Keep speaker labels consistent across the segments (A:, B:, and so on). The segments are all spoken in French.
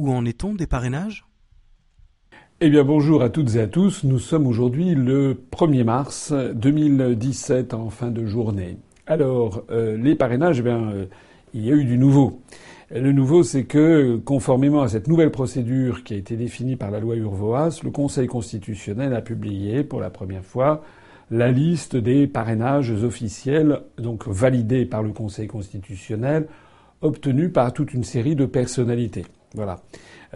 A: Où en est-on des parrainages?
B: Eh bien bonjour à toutes et à tous. Nous sommes aujourd'hui le 1er mars 2017 en fin de journée. Alors euh, les parrainages, eh bien euh, il y a eu du nouveau. Le nouveau, c'est que, conformément à cette nouvelle procédure qui a été définie par la loi Urvoas, le Conseil constitutionnel a publié pour la première fois la liste des parrainages officiels, donc validés par le Conseil constitutionnel, obtenus par toute une série de personnalités. Voilà.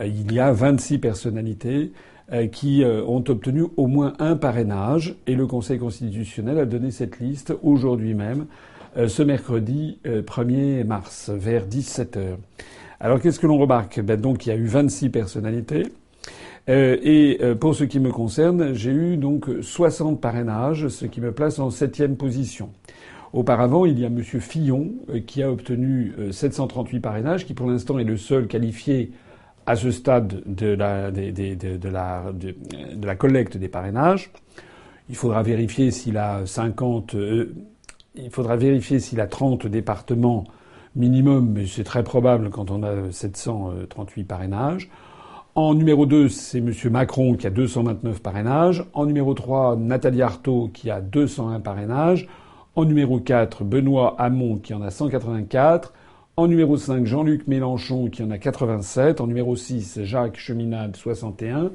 B: Euh, il y a 26 personnalités euh, qui euh, ont obtenu au moins un parrainage et le Conseil constitutionnel a donné cette liste aujourd'hui même, ce mercredi 1er mars, vers 17 heures. Alors qu'est-ce que l'on remarque? Ben, Donc il y a eu 26 personnalités. et pour ce qui me concerne, j'ai eu donc 60 parrainages, ce qui me place en septième position. Auparavant, il y a M. Fillon qui a obtenu 738 parrainages, qui pour l'instant est le seul qualifié à ce stade de la, collecte des parrainages. Il faudra vérifier s'il a 50, euh, a 30 départements minimum, mais c'est très probable quand on a 738 parrainages. En numéro 2, c'est M. Macron qui a 229 parrainages. En numéro 3, Nathalie Arthaud qui a 201 parrainages. En numéro 4, Benoît Hamon qui en a 184. En numéro 5, Jean-Luc Mélenchon qui en a 87. En numéro 6, Jacques Cheminade, 61.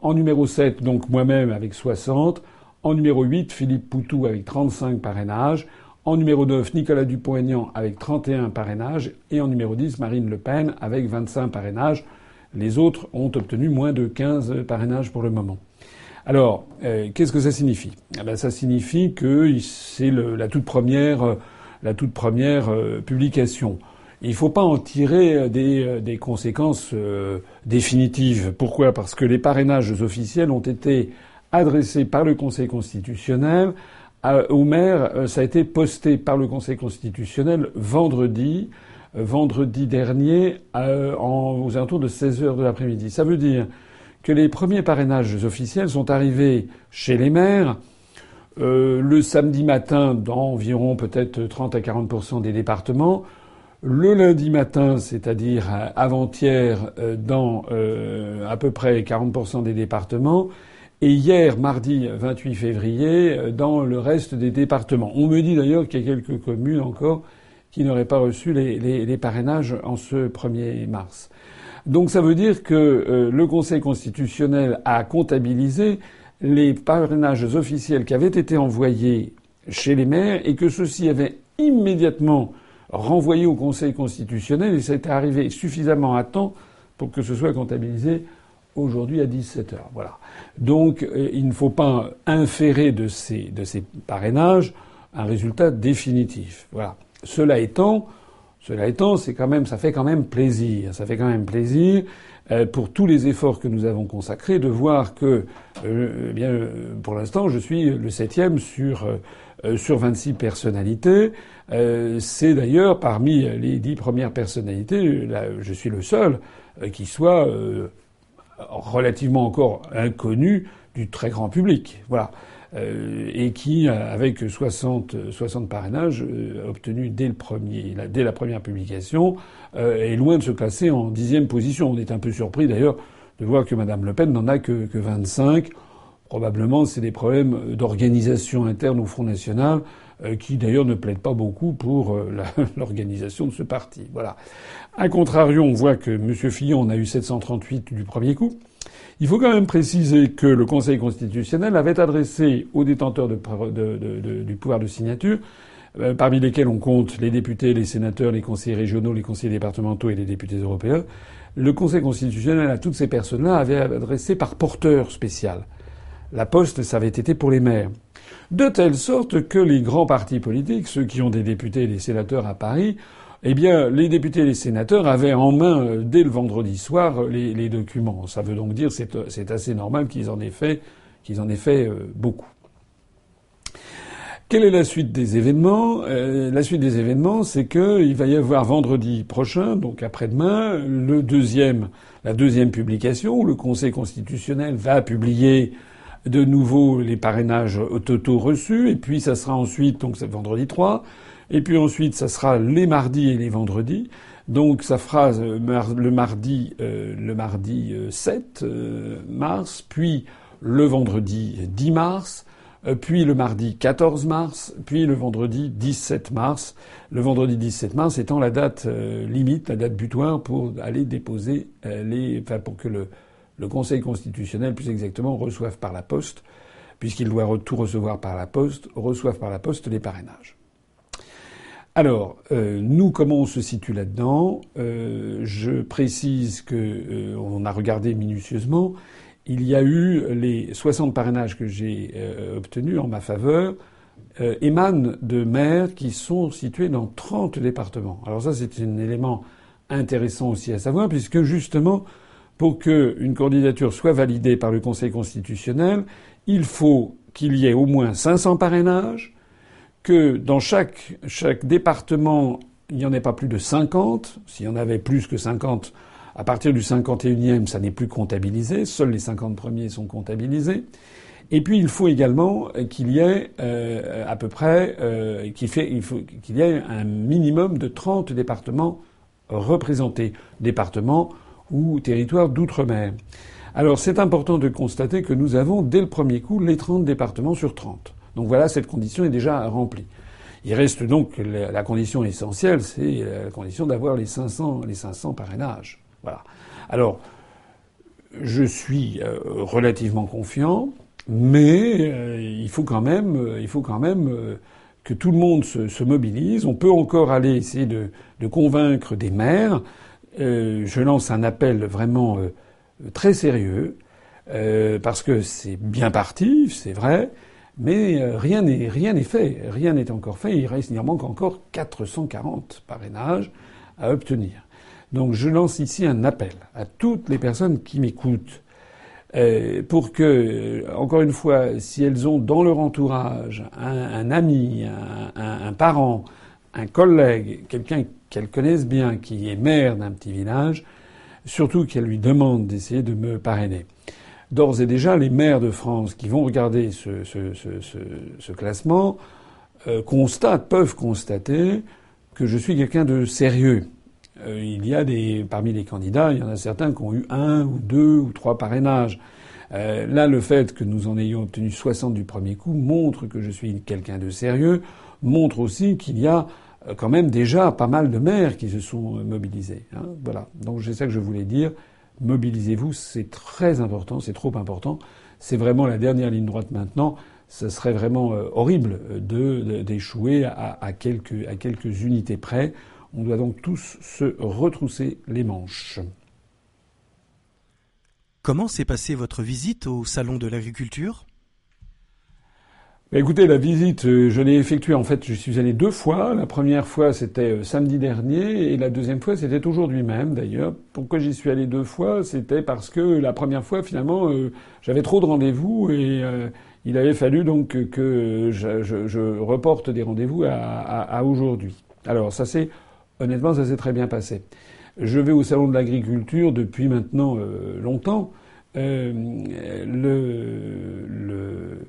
B: En numéro 7, donc moi-même avec 60. En numéro 8, Philippe Poutou avec 35 parrainages. En numéro 9, Nicolas Dupont-Aignan avec 31 parrainages. Et en numéro 10, Marine Le Pen avec 25 parrainages. Les autres ont obtenu moins de 15 parrainages pour le moment. Alors, euh, qu'est-ce que ça signifie? Eh ben, Ça signifie que c'est la toute première, la toute première euh, publication. Il ne faut pas en tirer euh, des, euh, conséquences euh, définitives. Pourquoi? Parce que les parrainages officiels ont été adressés par le Conseil constitutionnel au maire. Ça a été posté par le Conseil constitutionnel vendredi, vendredi dernier, aux alentours de 16 heures de l'après-midi. Ça veut dire les premiers parrainages officiels sont arrivés chez les maires le samedi matin dans environ peut-être 30 à 40% des départements le lundi matin, c'est-à-dire avant-hier, euh, dans euh, à peu près 40% des départements, et hier, mardi 28 février, euh, dans le reste des départements. On me dit d'ailleurs qu'il y a quelques communes encore qui n'auraient pas reçu les, les, parrainages en ce 1er mars. Donc ça veut dire que le Conseil constitutionnel a comptabilisé les parrainages officiels qui avaient été envoyés chez les maires et que ceux-ci avaient immédiatement renvoyé au Conseil constitutionnel et ça été arrivé suffisamment à temps pour que ce soit comptabilisé aujourd'hui à 17 heures. Voilà. Donc euh, il ne faut pas inférer de ces, de ces parrainages un résultat définitif. Voilà. Cela étant, cela étant, c'est quand même, ça fait quand même plaisir. Ça fait quand même plaisir euh, pour tous les efforts que nous avons consacrés de voir que, euh, bien, pour l'instant, je suis le septième sur sur 26 personnalités. Euh, c'est d'ailleurs parmi les dix premières personnalités, je suis le seul euh, qui soit euh, relativement encore inconnu du très grand public. Voilà. Et qui, avec 60, 60 parrainages obtenus dès le premier, dès la première publication, est loin de se classer en dixième position. On est un peu surpris d'ailleurs de voir que Madame Le Pen n'en a que, que 25. Probablement, c'est des problèmes d'organisation interne au Front National euh, qui d'ailleurs ne plaident pas beaucoup pour euh, l'organisation de ce parti. Voilà. A contrario, on voit que M. Fillon en a eu 738 du premier coup. Il faut quand même préciser que le Conseil constitutionnel avait adressé aux détenteurs du pouvoir de signature, euh, parmi lesquels on compte les députés, les sénateurs, les conseillers régionaux, les conseillers départementaux et les députés européens, le Conseil constitutionnel à toutes ces personnes-là avait adressé par porteur spécial. La poste, ça avait été pour les maires. De telle sorte que les grands partis politiques, ceux qui ont des députés et des sénateurs à Paris, eh bien, les députés et les sénateurs avaient en main, euh, dès le vendredi soir, les, documents. Ça veut donc dire c'est c'est assez normal qu'ils en aient fait, euh, beaucoup. Quelle est la suite des événements? Euh, La suite des événements, c'est qu'il va y avoir vendredi prochain, donc après-demain, la deuxième publication où le Conseil constitutionnel va publier de nouveau les parrainages totaux reçus, et puis ça sera ensuite, donc c'est vendredi 3, et puis ensuite ça sera les mardis et les vendredis, Donc ça fera le mardi, le mardi 7 mars, puis le vendredi 10 mars, puis le mardi 14 mars, puis le vendredi 17 mars. Le vendredi 17 mars étant la date limite, la date butoir pour aller déposer les, enfin pour que le, le Conseil constitutionnel, plus exactement, reçoive par la poste, puisqu'il doit tout recevoir par la poste, reçoive par la poste les parrainages. Alors, euh, nous, comment on se situe là-dedans? Euh, Je précise que euh, on a regardé minutieusement. Il y a eu les 60 parrainages que j'ai obtenus en ma faveur émanent de maires qui sont situés dans 30 départements. Alors ça, c'est un élément intéressant aussi à savoir, puisque justement, pour qu'une candidature soit validée par le Conseil constitutionnel, il faut qu'il y ait au moins 500 parrainages, que dans chaque, département, il n'y en ait pas plus de 50. S'il y en avait plus que 50, à partir du 51e, ça n'est plus comptabilisé. Seuls les 50 premiers sont comptabilisés. Et puis il faut également qu'il y ait euh, à peu près euh, qu'il y ait un minimum de 30 départements représentés. Départements ou territoire d'outre-mer. Alors c'est important de constater que nous avons dès le premier coup les 30 départements sur 30. Donc voilà, cette condition est déjà remplie. Il reste donc la condition essentielle, c'est la condition d'avoir les 500, les 500 parrainages. Voilà. Alors, je suis euh, relativement confiant, mais euh, il faut quand même, euh, que tout le monde se, mobilise. On peut encore aller essayer de, convaincre des maires euh, je lance un appel vraiment euh, très sérieux, euh, parce que c'est bien parti, c'est vrai, mais rien n'est rien n'est fait, rien n'est encore fait. Il reste, il en manque encore 440 parrainages à obtenir. Donc je lance ici un appel à toutes les personnes qui m'écoutent. pour que, encore une fois, si elles ont dans leur entourage un, ami, un, parent, un collègue, quelqu'un qu'elle connaisse bien, qui est maire d'un petit village, surtout qu'elle lui demande d'essayer de me parrainer. D'ores et déjà, les maires de France qui vont regarder ce, ce, ce, ce classement euh, constatent, peuvent constater que je suis quelqu'un de sérieux. Euh, il y a des, parmi les candidats, il y en a certains qui ont eu un ou deux ou trois parrainages. Euh, là, le fait que nous en ayons obtenu 60 du premier coup montre que je suis quelqu'un de sérieux, montre aussi qu'il y a euh, quand même déjà pas mal de maires qui se sont mobilisés. Hein. voilà. Donc c'est ça que je voulais dire. Mobilisez-vous, c'est très important, c'est trop important. C'est vraiment la dernière ligne droite maintenant. Ce serait vraiment euh, horrible de, d'échouer à, quelques, à quelques unités près. On doit donc tous se retrousser les manches.
A: Comment s'est passée votre visite au Salon de l'agriculture?
B: Écoutez, la visite, euh, je l'ai effectuée en fait, je suis allé deux fois. La première fois, c'était euh, samedi dernier, et la deuxième fois, c'était aujourd'hui même d'ailleurs. Pourquoi j'y suis allé deux fois? C'était parce que la première fois, finalement, euh, j'avais trop de rendez-vous et il avait fallu donc que je, je, reporte des rendez-vous à, à, aujourd'hui. Alors ça s'est, honnêtement, ça s'est très bien passé. Je vais au salon de l'agriculture depuis maintenant longtemps. le, le euh,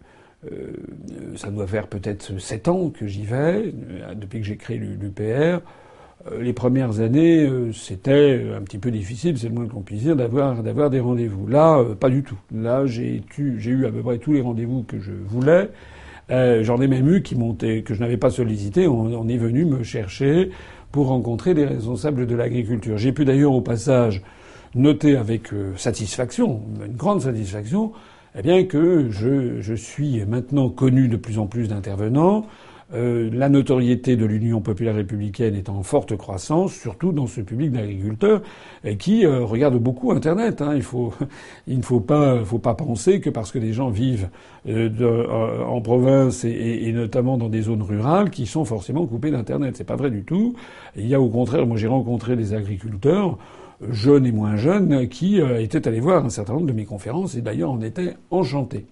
B: ça doit faire peut-être sept ans que j'y vais, euh, depuis que j'ai créé l'UPR. Euh, les premières années, c'était un petit peu difficile, c'est le moins qu'on puisse dire, d'avoir des rendez-vous. Là, pas du tout. Là, j'ai eu à peu près tous les rendez-vous que je voulais. J'en ai même eu qui montaient, que je n'avais pas sollicité. On, est venu me chercher pour rencontrer des responsables de l'agriculture. J'ai pu d'ailleurs au passage noter avec satisfaction, une grande satisfaction, eh bien que je, je, suis maintenant connu de plus en plus d'intervenants. Euh, la notoriété de l'Union populaire républicaine est en forte croissance, surtout dans ce public d'agriculteurs qui euh, regardent beaucoup Internet. Hein. Il faut, il ne faut pas, faut pas penser que parce que des gens vivent euh, euh, en province et, et, notamment dans des zones rurales, qui sont forcément coupés d'Internet. C'est pas vrai du tout. Il y a au contraire, moi j'ai rencontré des agriculteurs jeunes et moins jeunes, qui euh, étaient allés voir un certain nombre de mes conférences et d'ailleurs en étaient enchantés.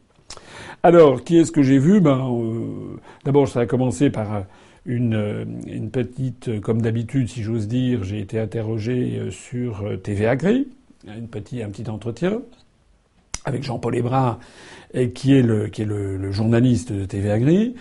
B: Alors, qui est-ce que j'ai vu? Ben, euh, d'abord, ça a commencé par euh, une, une petite, comme d'habitude, si j'ose dire, j'ai été interrogé sur TV Agri, un petit entretien avec Jean-Paul Hébrard, qui est le, journaliste de TV Agri.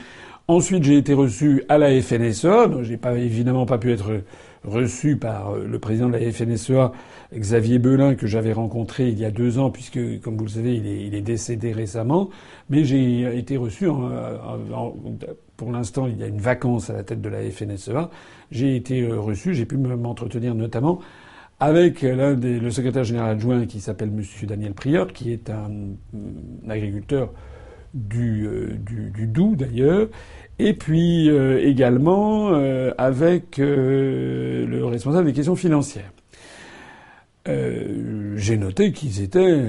B: Ensuite, j'ai été reçu à la FNSE. J'ai pas évidemment pas pu être reçu par euh, le président de la FNSEA, Xavier Belin, que j'avais rencontré il y a deux ans, puisque, comme vous le savez, il est, décédé récemment. Mais j'ai été reçu, en, pour l'instant, il y a une vacance à la tête de la FNSEA. J'ai été euh, reçu, j'ai pu m'entretenir notamment avec l'un des, le secrétaire général adjoint qui s'appelle Monsieur Daniel Prieur, qui est un, agriculteur euh, du, du Doubs d'ailleurs, et puis euh, également euh, avec euh, le responsable des questions financières. J'ai noté qu'ils étaient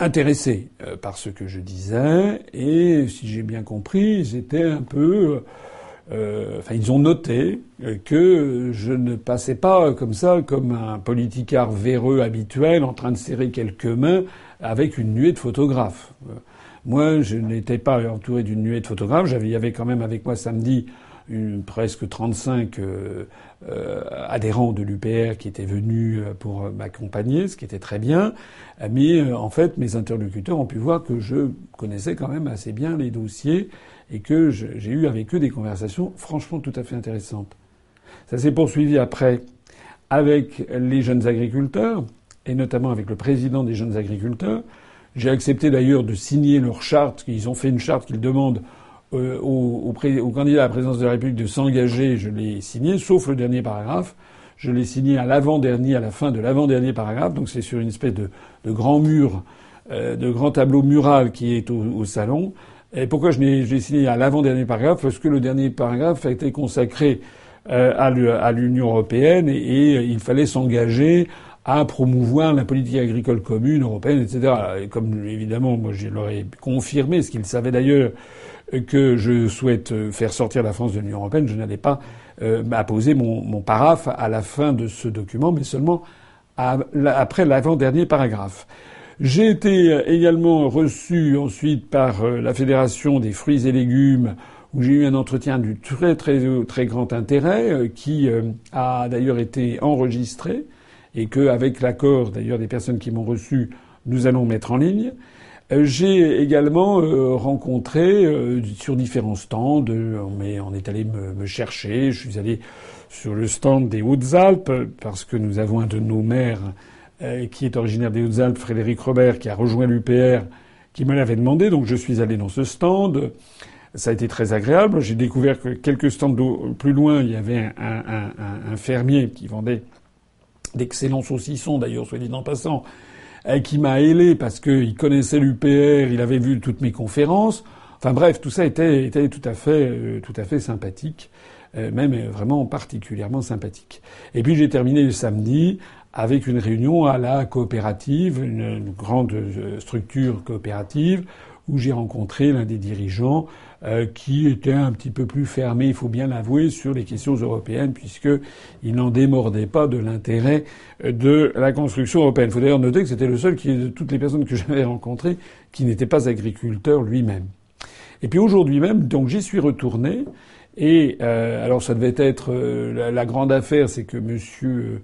B: intéressés par ce que je disais et si j'ai bien compris, ils étaient un peu enfin, ils ont noté que je ne passais pas comme ça, comme un politicard véreux habituel, en train de serrer quelques mains avec une nuée de photographes. Moi, je n'étais pas entouré d'une nuée de photographes. Il y avait quand même avec moi samedi une, presque 35 euh, euh, adhérents de l'UPR qui étaient venus euh, pour m'accompagner, ce qui était très bien. Mais en fait, mes interlocuteurs ont pu voir que je connaissais quand même assez bien les dossiers et que j'ai eu avec eux des conversations franchement tout à fait intéressantes. Ça s'est poursuivi après avec les jeunes agriculteurs et notamment avec le président des jeunes agriculteurs j'ai accepté d'ailleurs de signer leur charte. Ils ont fait une charte qu'ils demandent euh, au, au, candidat à la présidence de la République de s'engager. Je l'ai signé, sauf le dernier paragraphe. Je l'ai signé à l'avant-dernier, à la fin de l'avant-dernier paragraphe. Donc c'est sur une espèce de, grand mur, euh, de grand tableau mural qui est au, salon. Et pourquoi je l'ai signé à l'avant-dernier paragraphe? Parce que le dernier paragraphe a été consacré euh, à l'Union européenne et il fallait s'engager à promouvoir la politique agricole commune européenne, etc. Et comme évidemment, moi, je leur ai confirmé, ce qu'ils savaient d'ailleurs, que je souhaite faire sortir la France de l'Union européenne, je n'allais pas euh, mon, mon paraphe à la fin de ce document, mais seulement après l'avant-dernier paragraphe. J'ai été également reçu ensuite par euh, la Fédération des fruits et légumes, où j'ai eu un entretien du très très très grand intérêt, euh, qui euh, a d'ailleurs été enregistré et qu'avec l'accord d'ailleurs des personnes qui m'ont reçu, nous allons mettre en ligne. Euh, j'ai également euh, rencontré euh, sur différents stands, on est allé me, chercher. Je suis allé sur le stand des Hautes-Alpes parce que nous avons un de nos maires qui est originaire des Hautes-Alpes, Frédéric Robert, qui a rejoint l'UPR, qui me l'avait demandé. Donc je suis allé dans ce stand. Ça a été très agréable. J'ai découvert que quelques stands plus loin, il y avait un fermier qui vendait d'excellents saucissons d'ailleurs, soit dit en passant, euh, qui m'a ailé parce qu'il connaissait l'UPR, il avait vu toutes mes conférences. Enfin bref, tout ça était, était tout à fait, euh, tout à fait sympathique, euh, même vraiment particulièrement sympathique. Et puis j'ai terminé le samedi avec une réunion à la coopérative, une grande structure coopérative, où j'ai rencontré l'un des dirigeants euh, qui était un petit peu plus fermé, il faut bien l'avouer, sur les questions européennes, puisqu'il n'en démordait pas de l'intérêt de la construction européenne. Il faut d'ailleurs noter que c'était le seul qui, de toutes les personnes que j'avais rencontrées qui n'était pas agriculteur lui-même. Et puis aujourd'hui même, donc j'y suis retourné. Et euh, alors ça devait être euh, la, grande affaire, c'est que Monsieur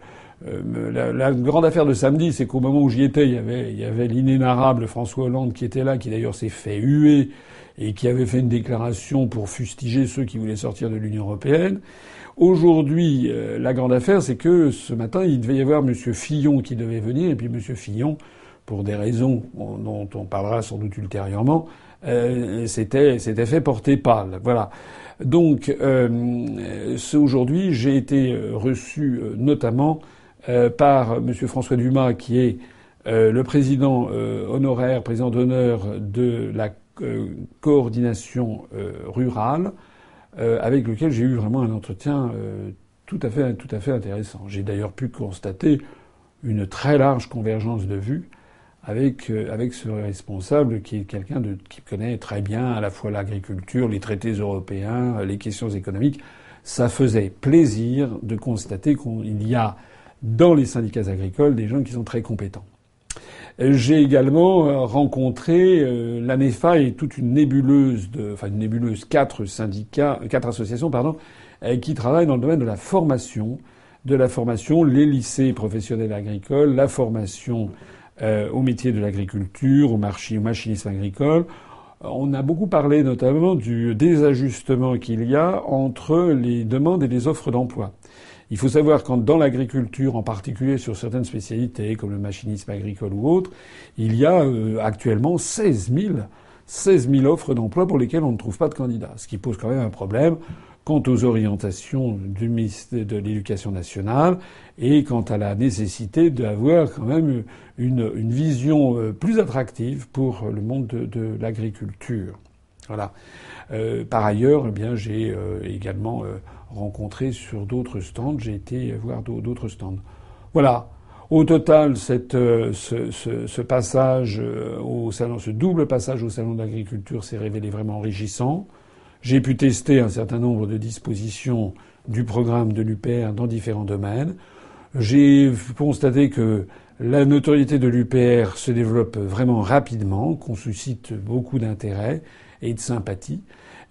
B: la, la, grande affaire de samedi, c'est qu'au moment où j'y étais, il y avait, il y avait l'inénarrable François Hollande qui était là, qui d'ailleurs s'est fait huer et qui avait fait une déclaration pour fustiger ceux qui voulaient sortir de l'Union européenne. Aujourd'hui, euh, la grande affaire, c'est que ce matin, il devait y avoir M. Fillon qui devait venir, et puis M. Fillon, pour des raisons dont on parlera sans doute ultérieurement, euh, s'était fait porter pâle. Voilà. Donc, euh, aujourd'hui, j'ai été reçu notamment euh, par M. François Dumas, qui est le président honoraire, président d'honneur de la euh, coordination euh, rurale euh, avec lequel j'ai eu vraiment un entretien tout à fait, tout à fait intéressant. J'ai d'ailleurs pu constater une très large convergence de vues avec, avec ce responsable qui est quelqu'un qui connaît très bien à la fois l'agriculture, les traités européens, les questions économiques. Ça faisait plaisir de constater qu'il y a dans les syndicats agricoles des gens qui sont très compétents. J'ai également euh, rencontré euh, l'ANEFA et toute une nébuleuse de, enfin une nébuleuse, quatre syndicats, quatre associations, pardon, euh, qui travaillent dans le domaine de la formation, de la formation, les lycées professionnels agricoles, la formation au métier de l'agriculture, au, marché, au machinisme agricole. on a beaucoup parlé notamment du désajustement qu'il y a entre les demandes et les offres d'emploi. Il faut savoir qu'en dans l'agriculture, en particulier sur certaines spécialités comme le machinisme agricole ou autre, il y a euh, actuellement 16 000, 16 000 offres d'emploi pour lesquelles on ne trouve pas de candidats, ce qui pose quand même un problème quant aux orientations du ministère de l'Éducation nationale et quant à la nécessité d'avoir quand même une, une, vision euh, plus attractive pour le monde de, l'agriculture. Voilà. Euh, par ailleurs, eh bien, j'ai également rencontré sur d'autres stands. J'ai été voir d'autres stands. Voilà. Au total, cette, ce, ce, ce, passage au salon, ce double passage au salon de l'agriculture s'est révélé vraiment enrichissant. J'ai pu tester un certain nombre de dispositions du programme de l'UPR dans différents domaines. J'ai constaté que la notoriété de l'UPR se développe vraiment rapidement, qu'on suscite beaucoup d'intérêt et de sympathie.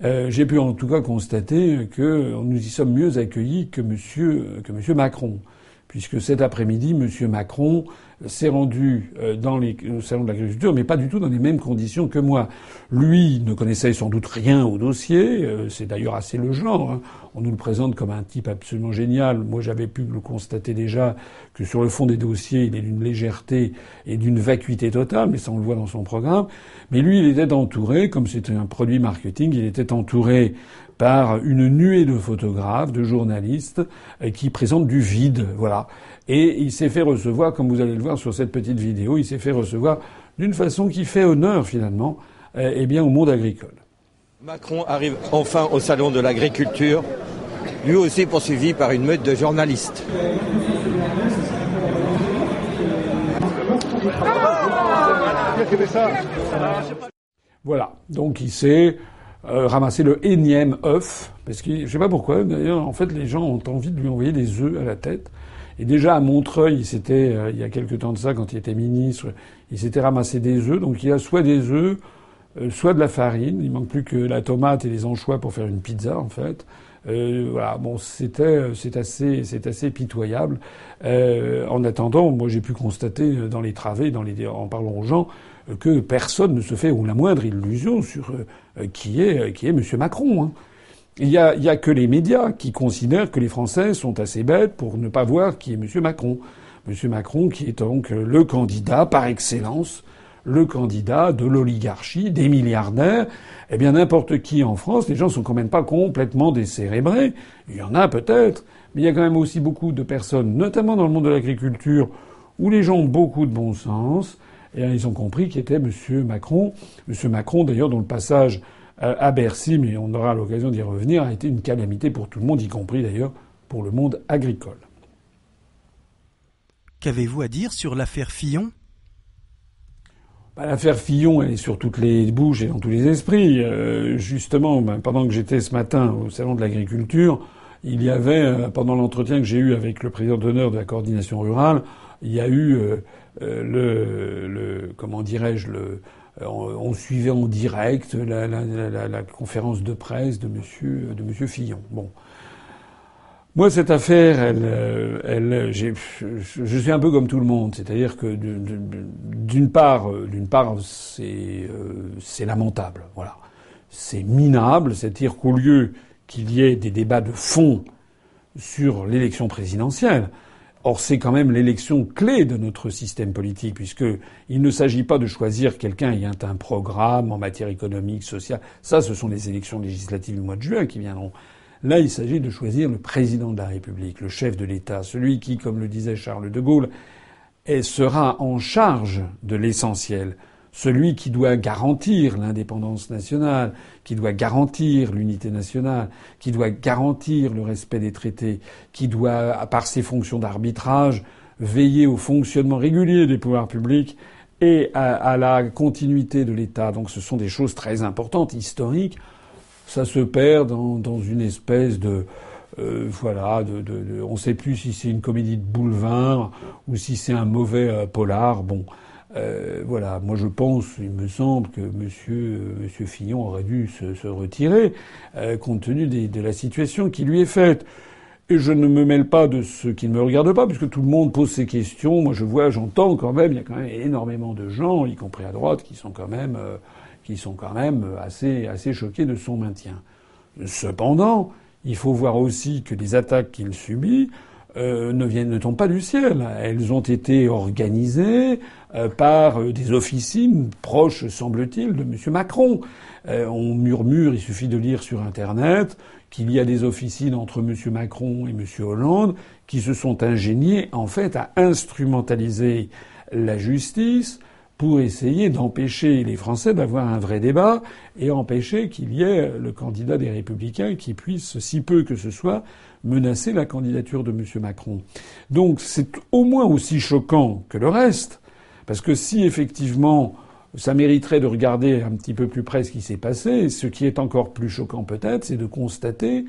B: Euh, J'ai pu en tout cas constater que nous y sommes mieux accueillis que Monsieur, que Monsieur Macron, puisque cet après-midi, Monsieur Macron s'est rendu euh, dans les, au salon de l'agriculture, mais pas du tout dans les mêmes conditions que moi. Lui ne connaissait sans doute rien au dossier. Euh, c'est d'ailleurs assez le genre. Hein. On nous le présente comme un type absolument génial. Moi, j'avais pu le constater déjà que sur le fond des dossiers, il est d'une légèreté et d'une vacuité totale, mais ça on le voit dans son programme. Mais lui, il était entouré, comme c'était un produit marketing, il était entouré par une nuée de photographes, de journalistes euh, qui présentent du vide, voilà. Et il s'est fait recevoir, comme vous allez le voir sur cette petite vidéo, il s'est fait recevoir d'une façon qui fait honneur finalement euh, eh bien, au monde agricole.
C: Macron arrive enfin au salon de l'agriculture, lui aussi poursuivi par une meute de journalistes.
B: Voilà, donc il s'est euh, ramassé le énième œuf, parce que je sais pas pourquoi, d'ailleurs, en fait, les gens ont envie de lui envoyer des œufs à la tête. Et déjà à Montreuil, il s'était, euh, il y a quelque temps de ça, quand il était ministre, il s'était ramassé des œufs. Donc il a soit des œufs, euh, soit de la farine. Il manque plus que la tomate et les anchois pour faire une pizza, en fait. Euh, voilà, bon, c'était, c'est assez, c'est assez pitoyable. Euh, en attendant, moi, j'ai pu constater dans les travées, dans les, en parlant aux gens, que personne ne se fait ou la moindre illusion sur qui est, qui est Monsieur Macron. Hein. Il y, a, y a que les médias qui considèrent que les Français sont assez bêtes pour ne pas voir qui est M. Macron. M. Macron qui est donc le candidat par excellence, le candidat de l'oligarchie, des milliardaires. Eh bien, n'importe qui en France, les gens sont quand même pas complètement décérébrés. Il y en a peut-être, mais il y a quand même aussi beaucoup de personnes, notamment dans le monde de l'agriculture, où les gens ont beaucoup de bon sens. Et ils ont compris qui était M. Macron. M. Macron, d'ailleurs, dont le passage à Bercy, mais on aura l'occasion d'y revenir, a été une calamité pour tout le monde, y compris d'ailleurs pour le monde agricole.
A: Qu'avez-vous à dire sur l'affaire Fillon?
B: Bah, L'affaire Fillon, elle est sur toutes les bouches et dans tous les esprits. Euh, justement, bah, pendant que j'étais ce matin au salon de l'agriculture, il y avait, euh, pendant l'entretien que j'ai eu avec le président d'honneur de la coordination rurale, il y a eu euh, euh le, le, comment dirais-je, le, euh, on suivait en direct la, conférence de presse de Monsieur de Monsieur Fillon. Bon, moi cette affaire, euh, je suis un peu comme tout le monde, c'est-à-dire que d'une part, euh, c'est lamentable, voilà, c'est minable, c'est-à-dire qu'au lieu qu'il y ait des débats de fond sur l'élection présidentielle, Or, c'est quand même l'élection clé de notre système politique, puisqu'il ne s'agit pas de choisir quelqu'un ayant un programme en matière économique, sociale. Ça, ce sont les élections législatives du mois de juin qui viendront. Là, il s'agit de choisir le président de la République, le chef de l'État, celui qui, comme le disait Charles de Gaulle, sera en charge de l'essentiel celui qui doit garantir l'indépendance nationale, qui doit garantir l'unité nationale, qui doit garantir le respect des traités, qui doit, par ses fonctions d'arbitrage, veiller au fonctionnement régulier des pouvoirs publics et à, la continuité de l'État. Donc ce sont des choses très importantes, historiques. Ça se perd dans, une espèce de... Euh, voilà, de, on ne sait plus si c'est une comédie de boulevard ou si c'est un mauvais euh, polar. Bon, euh, voilà, moi je pense, il me semble que Monsieur, euh, Monsieur Fillon aurait dû se, retirer euh, compte tenu des, de la situation qui lui est faite. Et je ne me mêle pas de ce qui ne me regarde pas, puisque tout le monde pose ses questions. Moi je vois, j'entends quand même, il y a quand même énormément de gens, y compris à droite, qui sont quand même, qui sont quand même assez, assez choqués de son maintien. Cependant, il faut voir aussi que les attaques qu'il subit euh, ne viennent ne tombent pas du ciel. Elles ont été organisées euh, par euh, des officines proches, semble-t-il, de M. Macron. on murmure, il suffit de lire sur Internet qu'il y a des officines entre M. Macron et M. Hollande qui se sont ingéniées en fait à instrumentaliser la justice pour essayer d'empêcher les Français d'avoir un vrai débat et empêcher qu'il y ait le candidat des Républicains qui puisse, si peu que ce soit, menacer la candidature de M. Macron. Donc c'est au moins aussi choquant que le reste, parce que si effectivement ça mériterait de regarder un petit peu plus près ce qui s'est passé, ce qui est encore plus choquant peut-être, c'est de constater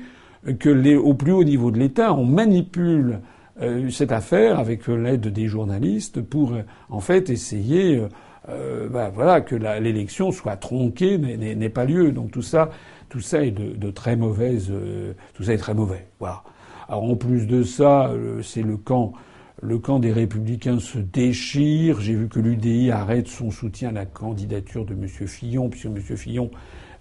B: que les, au plus haut niveau de l'État, on manipule euh, cette affaire avec l'aide des journalistes pour en fait essayer euh, bah, voilà que l'élection soit tronquée n'ait pas lieu. Donc tout ça, tout ça est de, très mauvaise, euh, tout ça est très mauvais. Voilà. Alors en plus de ça, euh, c'est le camp, le camp des Républicains se déchire. J'ai vu que l'UDI arrête son soutien à la candidature de M. Fillon, puisque M. Fillon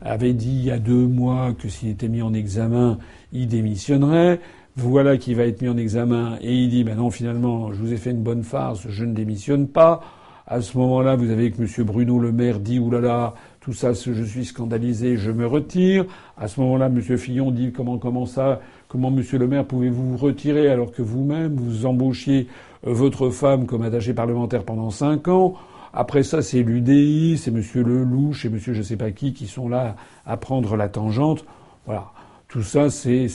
B: avait dit il y a deux mois que s'il était mis en examen, il démissionnerait voilà qui va être mis en examen, et il dit, ben non, finalement, je vous ai fait une bonne farce, je ne démissionne pas. À ce moment-là, vous avez que M. Bruno Le Maire dit, oulala, tout ça, je suis scandalisé, je me retire. À ce moment-là, M. Fillon dit, comment, comment ça, comment M. Le Maire pouvez-vous vous retirer alors que vous-même, vous embauchiez euh, votre femme comme attachée parlementaire pendant cinq ans? Après ça, c'est l'UDI, c'est M. Lelouch et M. je sais pas qui qui sont là à prendre la tangente. Voilà. Tout ça, c'est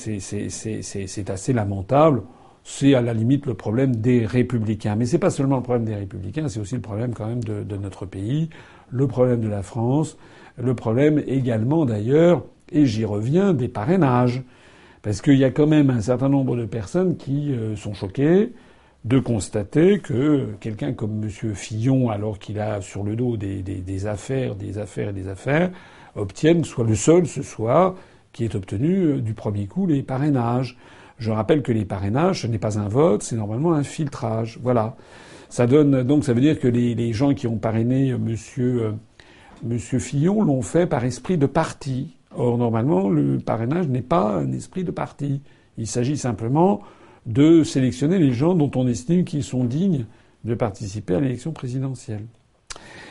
B: assez lamentable. C'est à la limite le problème des républicains. Mais c'est pas seulement le problème des républicains, c'est aussi le problème quand même de, de, notre pays, le problème de la France, le problème également d'ailleurs, et j'y reviens, des parrainages. Parce qu'il y a quand même un certain nombre de personnes qui euh, sont choquées de constater que quelqu'un comme M. Fillon, alors qu'il a sur le dos des, des, des, affaires, des affaires et des affaires, obtienne, soit le seul ce soir, qui est obtenu euh, du premier coup les parrainages. Je rappelle que les parrainages, ce n'est pas un vote, c'est normalement un filtrage. Voilà. Ça donne donc ça veut dire que les, les gens qui ont parrainé euh, Monsieur euh, Monsieur Fillon l'ont fait par esprit de parti. Or normalement le parrainage n'est pas un esprit de parti. Il s'agit simplement de sélectionner les gens dont on estime qu'ils sont dignes de participer à l'élection présidentielle.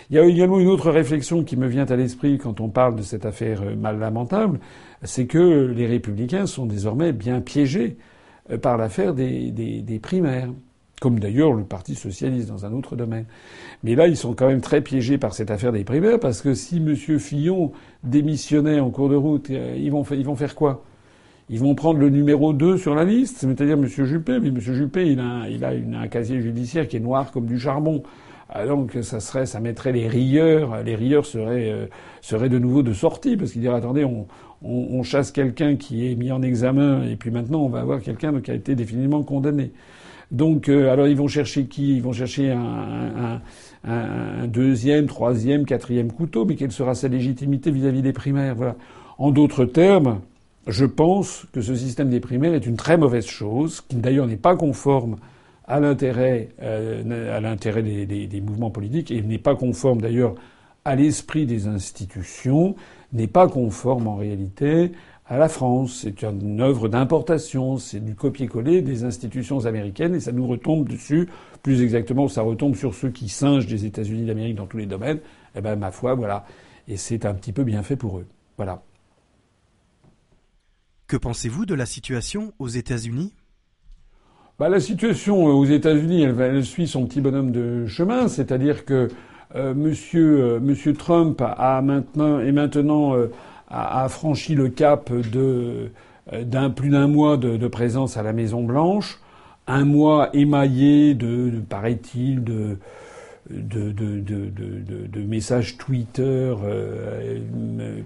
B: Il y a également une autre réflexion qui me vient à l'esprit quand on parle de cette affaire mal lamentable, c'est que les républicains sont désormais bien piégés euh, par l'affaire des, des, primaires, comme d'ailleurs le Parti socialiste dans un autre domaine. Mais là, ils sont quand même très piégés par cette affaire des primaires, parce que si M. Fillon démissionnait en cours de route, euh, ils vont, ils vont faire quoi? Ils vont prendre le numéro 2 sur la liste, c'est-à-dire M. Juppé. Mais M. Juppé, il a, il a un casier judiciaire qui est noir comme du charbon. Ah, donc ça serait, ça mettrait les rieurs, les rieurs seraient, euh, seraient de nouveau de sortie parce qu'ils diraient attendez, on, on, chasse quelqu'un qui est mis en examen et puis maintenant on va avoir quelqu'un qui a été définitivement condamné. Donc, euh, alors ils vont chercher qui? Ils vont chercher un, deuxième, troisième, quatrième couteau, mais quelle sera sa légitimité vis-à-vis des primaires? Voilà. En d'autres termes, je pense que ce système des primaires est une très mauvaise chose, qui d'ailleurs n'est pas conforme à l'intérêt, euh, des, mouvements politiques et n'est pas conforme d'ailleurs à l'esprit des institutions, n'est pas conforme en réalité à la France. C'est une œuvre d'importation, c'est du copier-coller des institutions américaines et ça nous retombe dessus. Plus exactement, ça retombe sur ceux qui singent des États-Unis d'Amérique dans tous les domaines. Eh ben, ma foi, voilà. Et c'est un petit peu bien fait pour eux. Voilà.
A: Que pensez-vous de la situation aux États-Unis?
B: Bah, La situation aux États-Unis, elle, elle, suit son petit bonhomme de chemin, c'est-à-dire que euh, monsieur, euh, monsieur Trump a maintenant et maintenant euh, a, franchi le cap de d'un plus d'un mois de, présence à la Maison Blanche, un mois émaillé de, paraît-il de de, messages Twitter,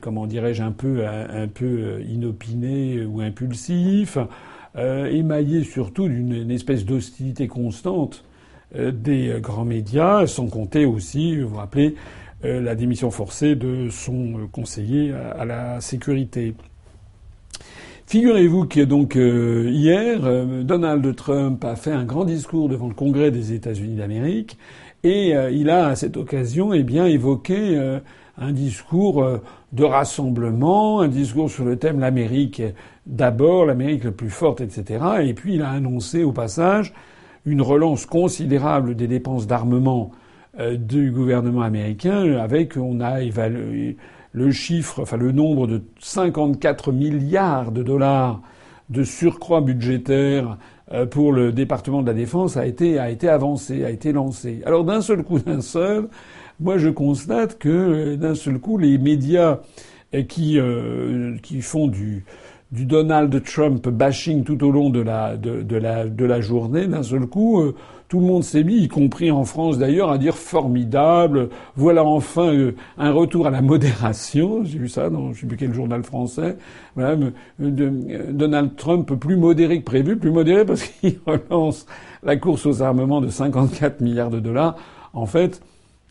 B: comment dirais-je, un peu, un, peu inopinés ou impulsifs, émaillé surtout d'une espèce d'hostilité constante euh, des euh, grands médias, sans compter aussi, vous vous rappelez, euh, la démission forcée de son conseiller à la sécurité. Figurez-vous que donc hier, Donald Trump a fait un grand discours devant le Congrès des États-Unis d'Amérique et il a à cette occasion eh bien évoqué un discours de rassemblement, un discours sur le thème l'Amérique d'abord, l'Amérique la plus forte, etc. Et puis il a annoncé au passage une relance considérable des dépenses d'armement du gouvernement américain, avec on a évalué le chiffre, enfin le nombre de 54 milliards de dollars de surcroît budgétaire euh, pour le département de la défense a été a été avancé, a été lancé. Alors d'un seul coup, d'un seul, moi je constate que euh, d'un seul coup les médias euh, qui qui font du du Donald Trump bashing tout au long de la de, de la de la journée, d'un seul coup tout le monde s'est mis, y compris en France d'ailleurs, à dire formidable. Voilà enfin euh, un retour à la modération. J'ai vu ça dans je sais plus quel journal français. Voilà, euh, euh, Donald Trump plus modéré que prévu, plus modéré parce qu'il relance la course aux armements de 54 milliards de dollars. En fait,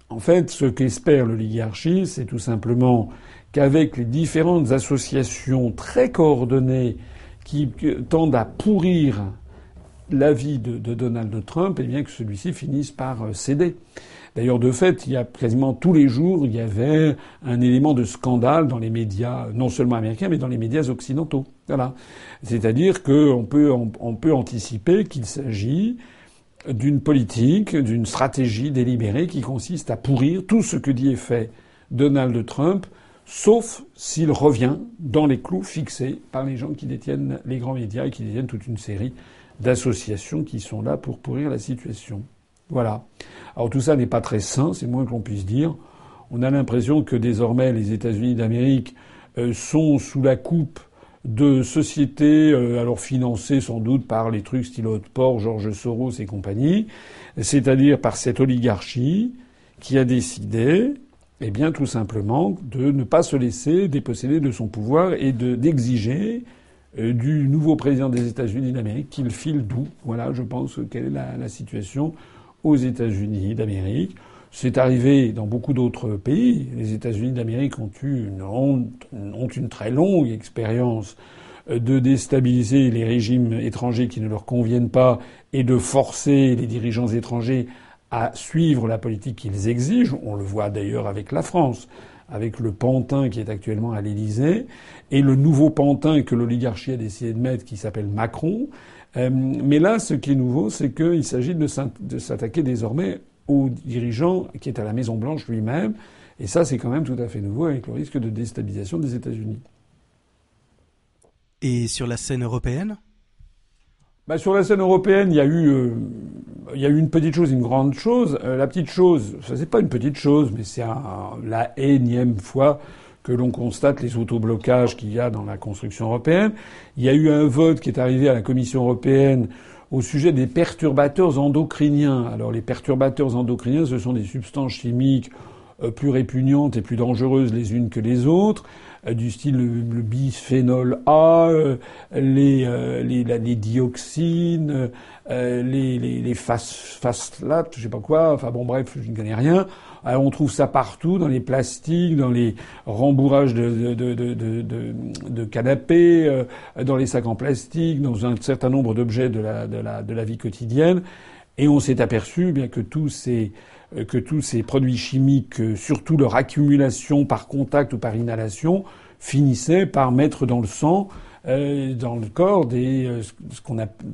B: en fait, ce qu'espère l'oligarchie, c'est tout simplement qu'avec les différentes associations très coordonnées qui tendent à pourrir l'avis de, de, Donald Trump, et bien que celui-ci finisse par euh, céder. D'ailleurs, de fait, il y a quasiment tous les jours, il y avait un élément de scandale dans les médias, non seulement américains, mais dans les médias occidentaux. Voilà. C'est-à-dire qu'on peut, on, peut anticiper qu'il s'agit d'une politique, d'une stratégie délibérée qui consiste à pourrir tout ce que dit et fait Donald Trump, sauf s'il revient dans les clous fixés par les gens qui détiennent les grands médias et qui détiennent toute une série d'associations qui sont là pour pourrir la situation. Voilà. Alors tout ça n'est pas très sain, c'est moins que l'on puisse dire. On a l'impression que désormais les États-Unis d'Amérique euh, sont sous la coupe de sociétés, euh, alors financées sans doute par les trucs style Port, Georges Soros et compagnie, c'est-à-dire par cette oligarchie qui a décidé, eh bien, tout simplement, de ne pas se laisser déposséder de son pouvoir et d'exiger euh, du nouveau président des États-Unis d'Amérique qu'il file d'où. Voilà, je pense quelle est la, situation aux États-Unis d'Amérique. C'est arrivé dans beaucoup d'autres pays. Les États-Unis d'Amérique ont eu une, une très longue expérience euh, de déstabiliser les régimes étrangers qui ne leur conviennent pas et de forcer les dirigeants étrangers à suivre la politique qu'ils exigent. On le voit d'ailleurs avec la France avec le pantin qui est actuellement à l'Élysée et le nouveau pantin que l'oligarchie a décidé de mettre qui s'appelle Macron. Euh, mais là, ce qui est nouveau, c'est qu'il s'agit de s'attaquer désormais au dirigeant qui est à la Maison Blanche lui-même. Et ça, c'est quand même tout à fait nouveau avec le risque de déstabilisation des États-Unis.
A: Et sur la scène européenne?
B: Bah, Sur la scène européenne, il y a eu euh, il y a eu une petite chose, une grande chose. Euh, la petite chose, ça c'est pas une petite chose, mais c'est la énième fois que l'on constate les autoblocages qu'il y a dans la construction européenne. Il y a eu un vote qui est arrivé à la Commission européenne au sujet des perturbateurs endocriniens. Alors les perturbateurs endocriniens, ce sont des substances chimiques euh, plus répugnantes et plus dangereuses les unes que les autres, du style le, bisphénol A, euh, les, les, les, dioxines, les, les, les phaslates, je sais pas quoi, enfin bon bref, je ne connais rien. on trouve ça partout, dans les plastiques, dans les rembourrages de, de, de, de, de canapés, dans les sacs en plastique, dans un certain nombre d'objets de la, de, la, de la vie quotidienne. Et on s'est aperçu bien que tous ces euh, que tous ces produits chimiques, euh, surtout leur accumulation par contact ou par inhalation, finissaient par mettre dans le sang, euh, dans le corps, des,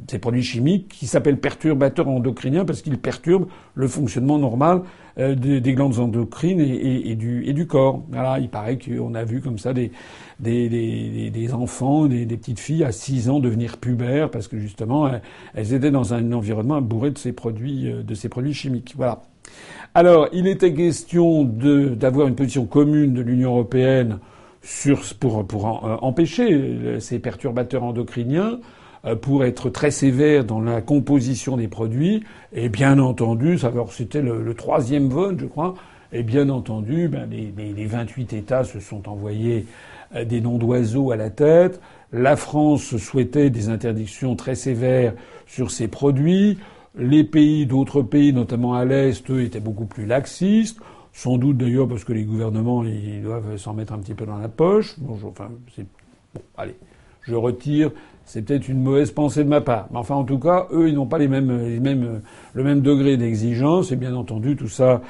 B: ces produits chimiques qui s'appellent perturbateurs endocriniens parce qu'ils perturbent le fonctionnement normal des, des, glandes endocrines et, du, corps. Voilà, il paraît qu'on a vu comme ça des enfants, des, petites filles à 6 ans devenir pubères parce que justement elles étaient dans un environnement bourré de ces produits, de ces produits chimiques. Voilà. Alors, il était question d'avoir une position commune de l'Union européenne sur, pour, euh, empêcher ces perturbateurs endocriniens, euh, pour être très sévère dans la composition des produits. Et bien entendu, c'était le, troisième vote, je crois. Et bien entendu, ben, les, les, 28 États se sont envoyés euh, des noms d'oiseaux à la tête. La France souhaitait des interdictions très sévères sur ces produits. Les pays, d'autres pays, notamment à l'Est, eux, étaient beaucoup plus laxistes. Sans doute d'ailleurs parce que les gouvernements, ils doivent s'en mettre un petit peu dans la poche. Bon, enfin, c'est... Bon, allez, je retire. C'est peut-être une mauvaise pensée de ma part. Mais enfin, en tout cas, eux, ils n'ont pas les mêmes, les mêmes, le même degré d'exigence. Et bien entendu, tout ça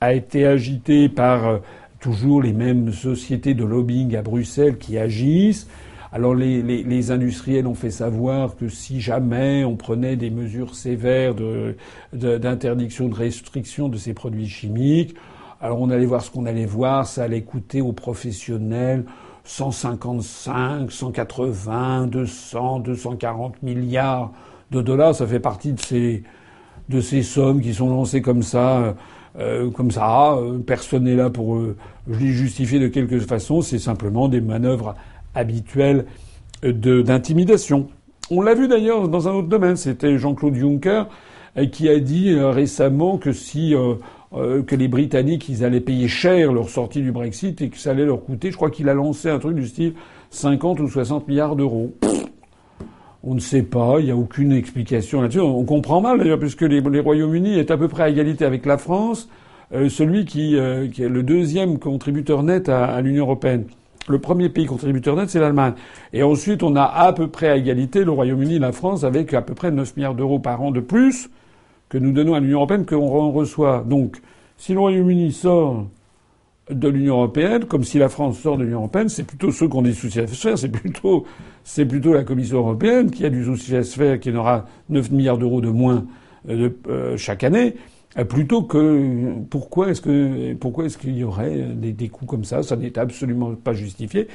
B: a été agité par euh, toujours les mêmes sociétés de lobbying à Bruxelles qui agissent. Alors les, les, industriels ont fait savoir que si jamais on prenait des mesures sévères d'interdiction, de, de, restriction de ces produits chimiques, alors on allait voir ce qu'on allait voir, ça allait coûter aux professionnels 155, 180, 200, 240 milliards de dollars. Ça fait partie de ces, de ces sommes qui sont lancées comme ça. Euh, comme ça, personne n'est là pour euh, justifier de quelque façon, c'est simplement des manœuvres habituelles d'intimidation. On l'a vu d'ailleurs dans un autre domaine, c'était Jean-Claude Juncker euh, qui a dit euh, récemment que si euh, que les Britanniques ils allaient payer cher leur sortie du Brexit et que ça allait leur coûter, je crois qu'il a lancé un truc du style 50 ou 60 milliards d'euros. On ne sait pas, il n'y a aucune explication là-dessus. On comprend mal d'ailleurs, puisque les, Royaumes-Unis est à peu près à égalité avec la France, celui qui, est le deuxième contributeur net à l'Union européenne. Le premier pays contributeur net, c'est l'Allemagne. Et ensuite, on a à peu près à égalité le Royaume-Uni et la France avec à peu près 9 milliards d'euros par an de plus que nous donnons à l'Union européenne qu'on reçoit. Donc, si le Royaume-Uni sort de l'Union européenne, comme si la France sort de l'Union européenne, c'est plutôt ceux qui ont des soucis à se faire, c'est plutôt, la Commission européenne qui a du souci à se faire, qui aura 9 milliards d'euros de moins euh, euh, chaque année. Euh, plutôt que pourquoi est-ce que pourquoi est-ce qu'il y aurait des, des coups comme ça? Ça n'est absolument pas justifié.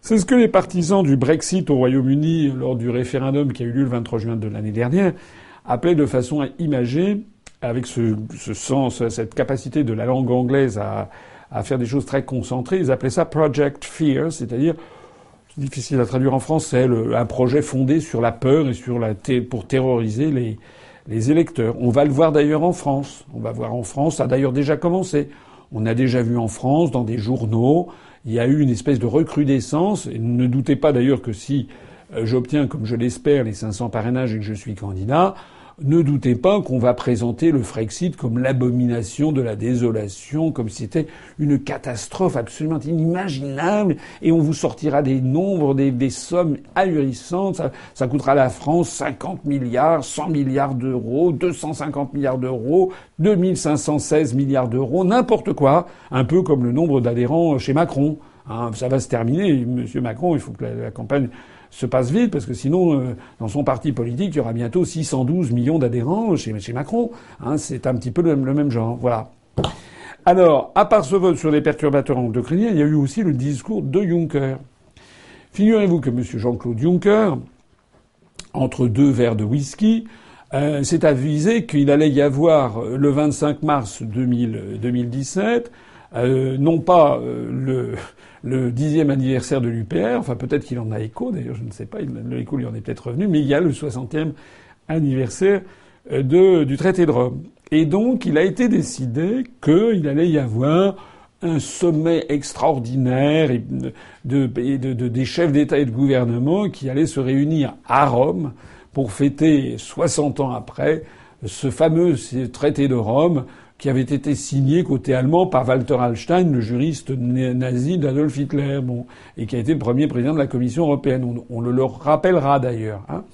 B: C'est ce que les partisans du Brexit au Royaume-Uni lors du référendum qui a eu lieu le 23 juin de l'année dernière appelaient de façon imagée, avec ce, ce, sens, cette capacité de la langue anglaise à, à faire des choses très concentrées. Ils appelaient ça Project Fear, c'est-à-dire difficile à traduire en français, le, un projet fondé sur la peur et sur la pour terroriser les, les électeurs. On va le voir d'ailleurs en France. On va voir en France, ça a d'ailleurs déjà commencé. On a déjà vu en France, dans des journaux, il y a eu une espèce de recrudescence. Et ne doutez pas d'ailleurs que si euh, j'obtiens, comme je l'espère, les 500 parrainages et que je suis candidat, ne doutez pas qu'on va présenter le Frexit comme l'abomination de la désolation, comme si c'était une catastrophe absolument inimaginable, et on vous sortira des nombres, des, des sommes ahurissantes. Ça, ça, coûtera à la France 50 milliards, 100 milliards d'euros, 250 milliards d'euros, 2516 milliards d'euros, n'importe quoi, un peu comme le nombre d'adhérents chez Macron. Hein, ça va se terminer, Monsieur Macron. Il faut que la campagne se passe vite, parce que sinon, euh, dans son parti politique, il y aura bientôt 612 millions d'adhérents chez, chez, Macron. Hein, c'est un petit peu le, même genre. Voilà. Alors, à part ce vote sur les perturbateurs endocriniens, il y a eu aussi le discours de Juncker. Figurez-vous que M. Jean-Claude Juncker, entre deux verres de whisky, euh, s'est avisé qu'il allait y avoir euh, le 25 mars 2000, 2017 euh, non pas euh, le, dixième anniversaire de l'UPR, enfin peut-être qu'il en a écho, d'ailleurs je ne sais pas, l'écho lui en est peut-être revenu, mais il y a le soixantième anniversaire euh, du traité de Rome. Et donc il a été décidé qu'il allait y avoir un sommet extraordinaire de, de, de, des chefs d'État et de gouvernement qui allaient se réunir à Rome pour fêter 60 ans après ce fameux traité de Rome qui avait été signé côté allemand par Walter Hallstein, le juriste nazi d'Adolf Hitler, bon, et qui a été le premier président de la Commission européenne. On, le rappellera d'ailleurs. Hein.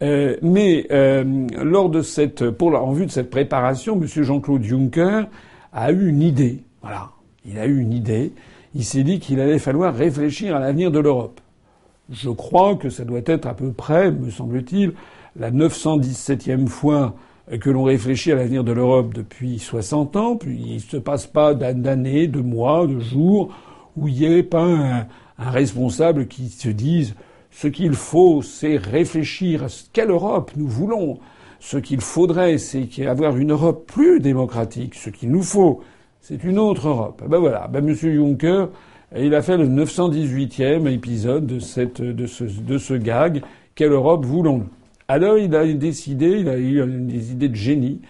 B: Euh, mais euh, lors de cette, en vue de cette préparation, M. Jean-Claude Juncker a eu une idée. Voilà, il a eu une idée. Il s'est dit qu'il allait falloir réfléchir à l'avenir de l'Europe. Je crois que ça doit être à peu près, me semble-t-il, la 917e fois que l'on réfléchit à l'avenir de l'Europe depuis 60 ans, puis il ne se passe pas d'années, de mois, de jours où il n'y ait pas un, responsable qui se dise ce qu'il faut, c'est réfléchir à quelle Europe nous voulons. Ce qu'il faudrait, c'est avoir une Europe plus démocratique. Ce qu'il nous faut, c'est une autre Europe. Ben voilà, ben Monsieur Juncker, il a fait le 918e épisode de, cette, de, ce, de ce gag. Quelle Europe voulons-nous? Alors il a décidé, il a eu des idées de génie.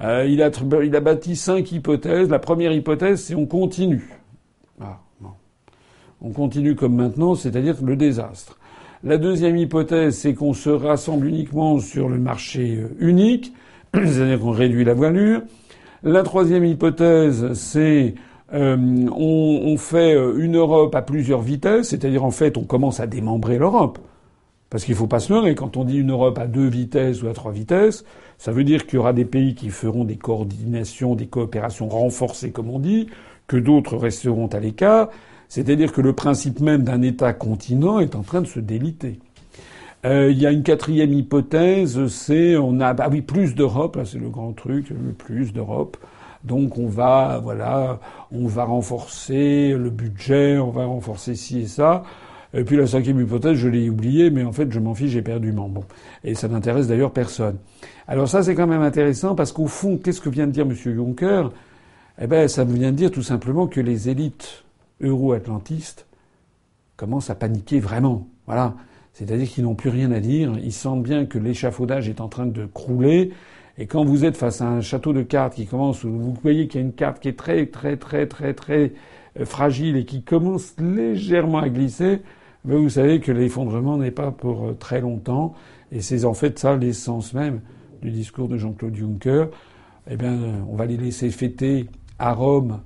B: Euh, il, a, bâti cinq hypothèses. La première hypothèse, c'est on continue. Ah, On continue comme maintenant, c'est-à-dire le désastre. La deuxième hypothèse, c'est qu'on se rassemble uniquement sur le marché euh, unique, c'est-à-dire qu'on réduit la voilure. La troisième hypothèse, c'est euh, on, fait une Europe à plusieurs vitesses, c'est-à-dire en fait on commence à démembrer l'Europe. Parce qu'il ne faut pas se leurrer, quand on dit une Europe à deux vitesses ou à trois vitesses, ça veut dire qu'il y aura des pays qui feront des coordinations, des coopérations renforcées, comme on dit, que d'autres resteront à l'écart. C'est-à-dire que le principe même d'un État continent est en train de se déliter. Euh, il y a une quatrième hypothèse, c'est on a ah oui plus d'Europe, là c'est le grand truc, plus d'Europe. Donc on va voilà, on va renforcer le budget, on va renforcer ci et ça. Et puis la cinquième hypothèse, je l'ai oubliée, mais en fait je m'en fiche, j'ai perdu mon bon. Et ça n'intéresse d'ailleurs personne. Alors ça c'est quand même intéressant parce qu'au fond, qu'est-ce que vient de dire M. Juncker? Eh ben ça vient de dire tout simplement que les élites euro-atlantistes commencent à paniquer vraiment. Voilà. C'est-à-dire qu'ils n'ont plus rien à dire. Ils sentent bien que l'échafaudage est en train de crouler. Et quand vous êtes face à un château de cartes qui commence, vous voyez qu'il y a une carte qui est très, très, très, très, très euh, fragile et qui commence légèrement à glisser, vous savez que l'effondrement n'est pas pour euh, très longtemps. Et c'est en fait ça l'essence même du discours de Jean-Claude Juncker. Eh bien, on va les laisser fêter à Rome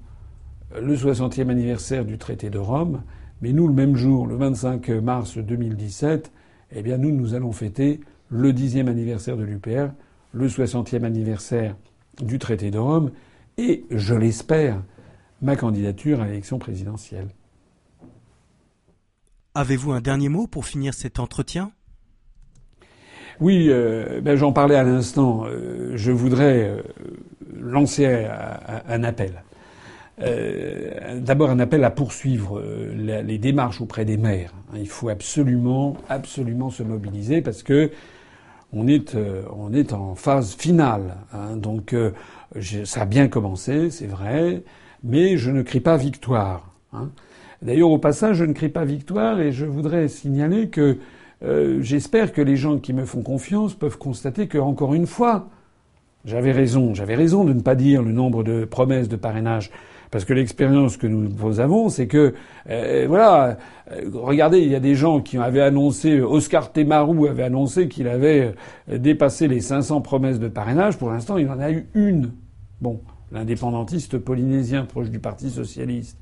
B: le 60e anniversaire du traité de Rome. Mais nous, le même jour, le 25 mars 2017, eh bien, nous, nous allons fêter le dixième anniversaire de l'UPR, le 60e anniversaire du traité de Rome, et, je l'espère, ma candidature à l'élection présidentielle.
A: Avez-vous un dernier mot pour finir cet entretien?
B: Oui, euh, ben, j'en parlais à l'instant. Euh, je voudrais euh, lancer un appel. D'abord un appel à poursuivre les démarches auprès des maires. Il faut absolument, absolument se mobiliser parce que on est, on est en phase finale. Hein. Donc ça a bien commencé, c'est vrai, mais je ne crie pas victoire. Hein. D'ailleurs, au passage, je ne crie pas victoire et je voudrais signaler que j'espère que les gens qui me font confiance peuvent constater que, encore une fois, j'avais raison. J'avais raison de ne pas dire le nombre de promesses de parrainage parce que l'expérience que nous avons, c'est que, euh, voilà, euh, regardez, il y a des gens qui avaient annoncé, Oscar Temarou avait annoncé qu'il avait euh, dépassé les 500 promesses de parrainage. Pour l'instant, il en a eu une. Bon, l'indépendantiste polynésien proche du Parti socialiste.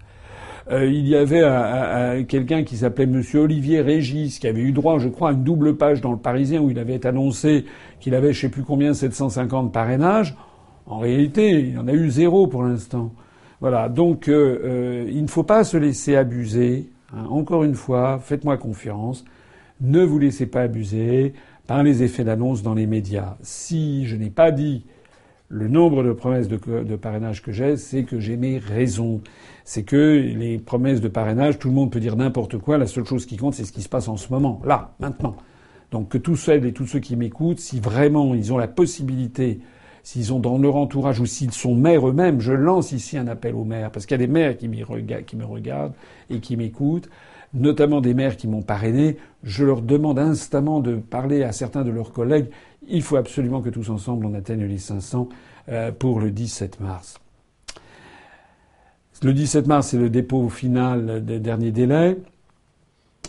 B: Il y avait quelqu'un qui s'appelait Monsieur Olivier Régis, qui avait eu droit, je crois, à une double page dans le Parisien où il avait annoncé qu'il avait, je sais plus combien, 750 parrainages. En réalité, il en a eu zéro pour l'instant. Voilà, donc euh, euh, il ne faut pas se laisser abuser. Hein. Encore une fois, faites-moi confiance. Ne vous laissez pas abuser par les effets d'annonce dans les médias. Si je n'ai pas dit le nombre de promesses de, de parrainage que j'ai, c'est que j'ai mes raisons. C'est que les promesses de parrainage, tout le monde peut dire n'importe quoi. La seule chose qui compte, c'est ce qui se passe en ce moment, là, maintenant. Donc que tous celles et tous ceux qui m'écoutent, si vraiment ils ont la possibilité s'ils ont dans leur entourage ou s'ils sont maires eux-mêmes, je lance ici un appel aux maires, parce qu'il y a des maires qui, me regardent et qui m'écoutent, notamment des maires qui m'ont parrainé, je leur demande instamment de parler à certains de leurs collègues. Il faut absolument que tous ensemble on atteigne les 500 euh, pour le 17 mars. Le 17 mars, c'est le dépôt final des derniers délais.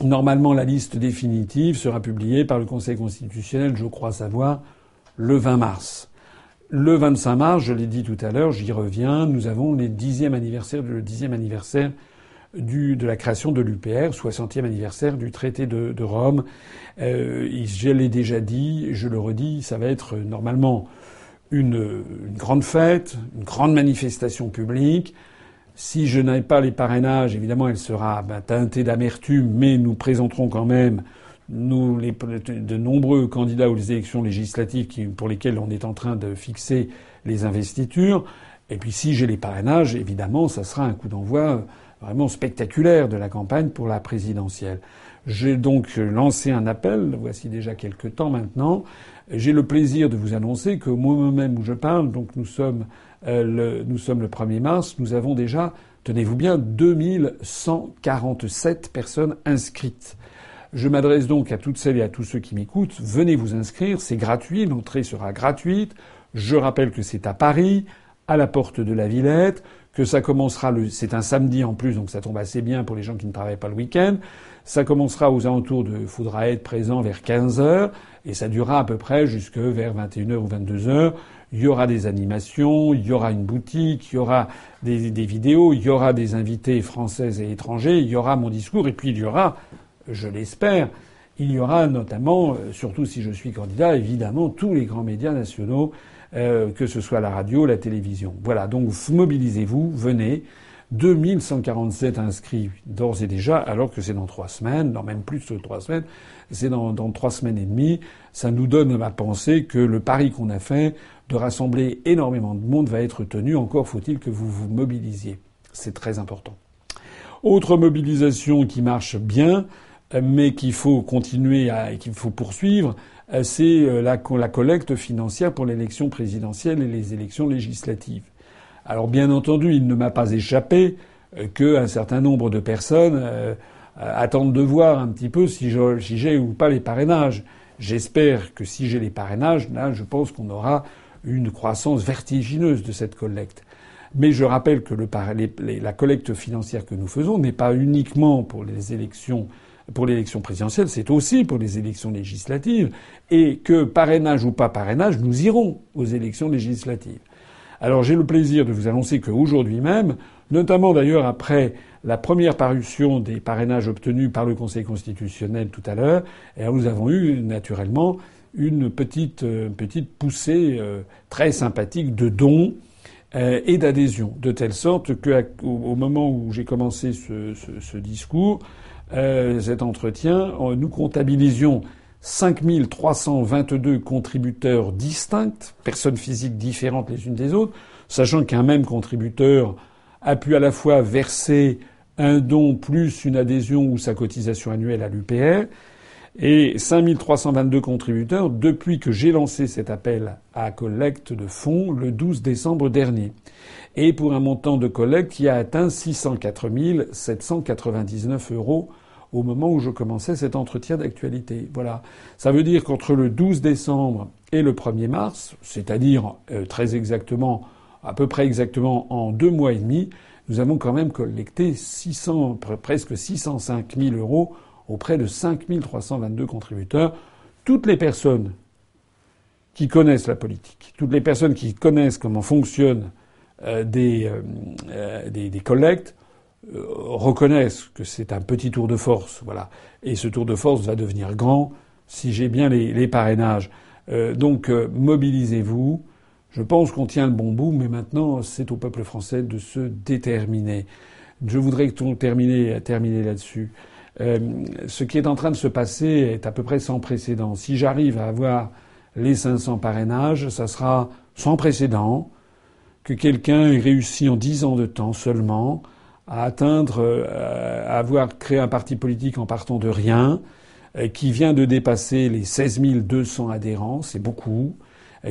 B: Normalement, la liste définitive sera publiée par le Conseil constitutionnel, je crois savoir, le 20 mars. Le 25 mars, je l'ai dit tout à l'heure, j'y reviens, nous avons le dixième anniversaire, le dixième anniversaire de la création de l'UPR, 60e anniversaire du traité de, Rome. Euh, je l'ai déjà dit, je le redis, ça va être normalement une, une, grande fête, une grande manifestation publique. Si je n'ai pas les parrainages, évidemment, elle sera ben, teintée d'amertume, mais nous présenterons quand même nous, de nombreux candidats aux élections législatives pour lesquelles on est en train de fixer les investitures. Et puis si j'ai les parrainages, évidemment, ça sera un coup d'envoi vraiment spectaculaire de la campagne pour la présidentielle. J'ai donc lancé un appel, voici déjà quelques temps maintenant. J'ai le plaisir de vous annoncer que moi même où je parle, donc nous sommes, euh, le, nous sommes le 1er mars, nous avons déjà, tenez-vous bien, 2147 personnes inscrites. Je m'adresse donc à toutes celles et à tous ceux qui m'écoutent. Venez vous inscrire, c'est gratuit, l'entrée sera gratuite. Je rappelle que c'est à Paris, à la porte de la Villette, que ça commencera le, c'est un samedi en plus, donc ça tombe assez bien pour les gens qui ne travaillent pas le week-end. Ça commencera aux alentours de, faudra être présent vers 15 heures, et ça durera à peu près jusque vers 21h ou 22h. Il y aura des animations, il y aura une boutique, il y aura des, vidéos, il y aura des invités français et étrangers, il y aura mon discours, et puis il y aura je l'espère, il y aura notamment, euh, surtout si je suis candidat, évidemment tous les grands médias nationaux, euh, que ce soit la radio, la télévision. Voilà, donc mobilisez-vous, venez. 2147 inscrits d'ores et déjà, alors que c'est dans trois semaines, non même plus de trois semaines, c'est dans, dans trois semaines et demie. Ça nous donne à penser que le pari qu'on a fait de rassembler énormément de monde va être tenu. Encore faut-il que vous vous mobilisiez. C'est très important. Autre mobilisation qui marche bien, mais qu'il faut continuer à, et qu'il faut poursuivre, c'est euh, la, la collecte financière pour l'élection présidentielle et les élections législatives. Alors bien entendu, il ne m'a pas échappé euh, qu'un certain nombre de personnes euh, attendent de voir un petit peu si j'ai ou pas les parrainages. J'espère que si j'ai les parrainages, là, je pense qu'on aura une croissance vertigineuse de cette collecte. Mais je rappelle que la collecte financière que nous faisons n'est pas uniquement pour les élections pour l'élection présidentielle, c'est aussi pour les élections législatives, et que parrainage ou pas parrainage, nous irons aux élections législatives. Alors j'ai le plaisir de vous annoncer qu'aujourd'hui même, notamment d'ailleurs après la première parution des parrainages obtenus par le Conseil constitutionnel tout à l'heure, eh nous avons eu naturellement une petite, euh, petite poussée euh, très sympathique de dons euh, et d'adhésion, de telle sorte qu'au moment où j'ai commencé ce, ce, ce discours, cet entretien, nous comptabilisions 5322 contributeurs distincts, personnes physiques différentes les unes des autres, sachant qu'un même contributeur a pu à la fois verser un don plus une adhésion ou sa cotisation annuelle à l'UPR, et 5322 contributeurs depuis que j'ai lancé cet appel à collecte de fonds le 12 décembre dernier. Et pour un montant de collecte qui a atteint 604 799 euros au moment où je commençais cet entretien d'actualité. Voilà. Ça veut dire qu'entre le 12 décembre et le 1er mars, c'est-à-dire euh, très exactement, à peu près exactement en deux mois et demi, nous avons quand même collecté 600, presque 605 000 euros auprès de 5322 contributeurs. Toutes les personnes qui connaissent la politique, toutes les personnes qui connaissent comment fonctionnent euh, des, euh, des, collectes, reconnaissent que c'est un petit tour de force, voilà. Et ce tour de force va devenir grand si j'ai bien les, les parrainages. donc mobilisez-vous. Je pense qu'on tient le bon bout, mais maintenant c'est au peuple français de se déterminer. Je voudrais terminer, terminer là-dessus. Euh, ce qui est en train de se passer est à peu près sans précédent. Si j'arrive à avoir les 500 parrainages, ça sera sans précédent que quelqu'un ait réussi en 10 ans de temps seulement à atteindre, euh, à avoir créé un parti politique en partant de rien, euh, qui vient de dépasser les 16 200 adhérents, c'est beaucoup,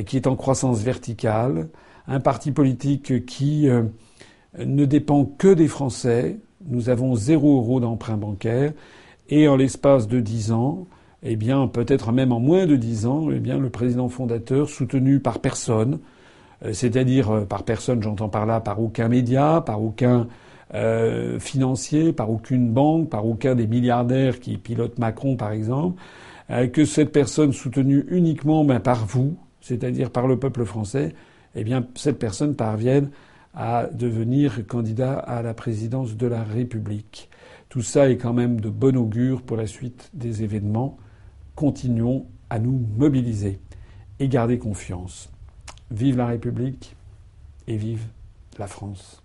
B: qui est en croissance verticale, un parti politique qui ne dépend que des Français, nous avons zéro euro d'emprunt bancaire. Et en l'espace de dix ans, eh bien peut-être même en moins de dix ans, eh bien le président fondateur, soutenu par personne, euh, c'est-à-dire euh, par personne, j'entends par là, par aucun média, par aucun euh, financier, par aucune banque, par aucun des milliardaires qui pilotent Macron par exemple, que cette personne soutenue uniquement ben, par vous, c'est-à-dire par le peuple français, eh bien cette personne parvienne à devenir candidat à la présidence de la République. Tout ça est quand même de bon augure pour la suite des événements. Continuons à nous mobiliser et garder confiance. Vive la République et vive la France.